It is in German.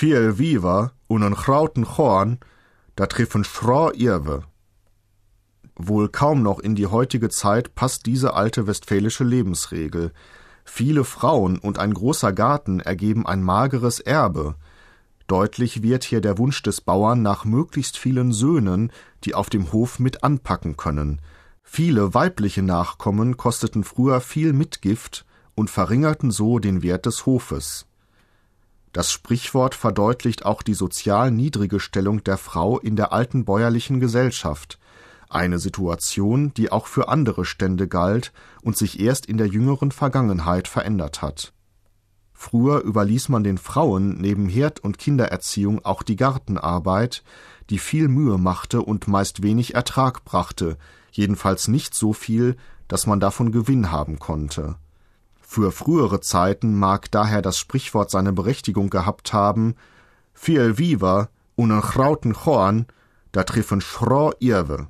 Viel Viva und en Krauten Chorn, da treffen Schra Irwe. Wohl kaum noch in die heutige Zeit passt diese alte westfälische Lebensregel. Viele Frauen und ein großer Garten ergeben ein mageres Erbe. Deutlich wird hier der Wunsch des Bauern nach möglichst vielen Söhnen, die auf dem Hof mit anpacken können. Viele weibliche Nachkommen kosteten früher viel Mitgift und verringerten so den Wert des Hofes. Das Sprichwort verdeutlicht auch die sozial niedrige Stellung der Frau in der alten bäuerlichen Gesellschaft, eine Situation, die auch für andere Stände galt und sich erst in der jüngeren Vergangenheit verändert hat. Früher überließ man den Frauen neben Herd- und Kindererziehung auch die Gartenarbeit, die viel Mühe machte und meist wenig Ertrag brachte, jedenfalls nicht so viel, dass man davon Gewinn haben konnte. Für frühere Zeiten mag daher das Sprichwort seine Berechtigung gehabt haben, viel viva und en Chrauten Chorn, da treffen Schro Irwe.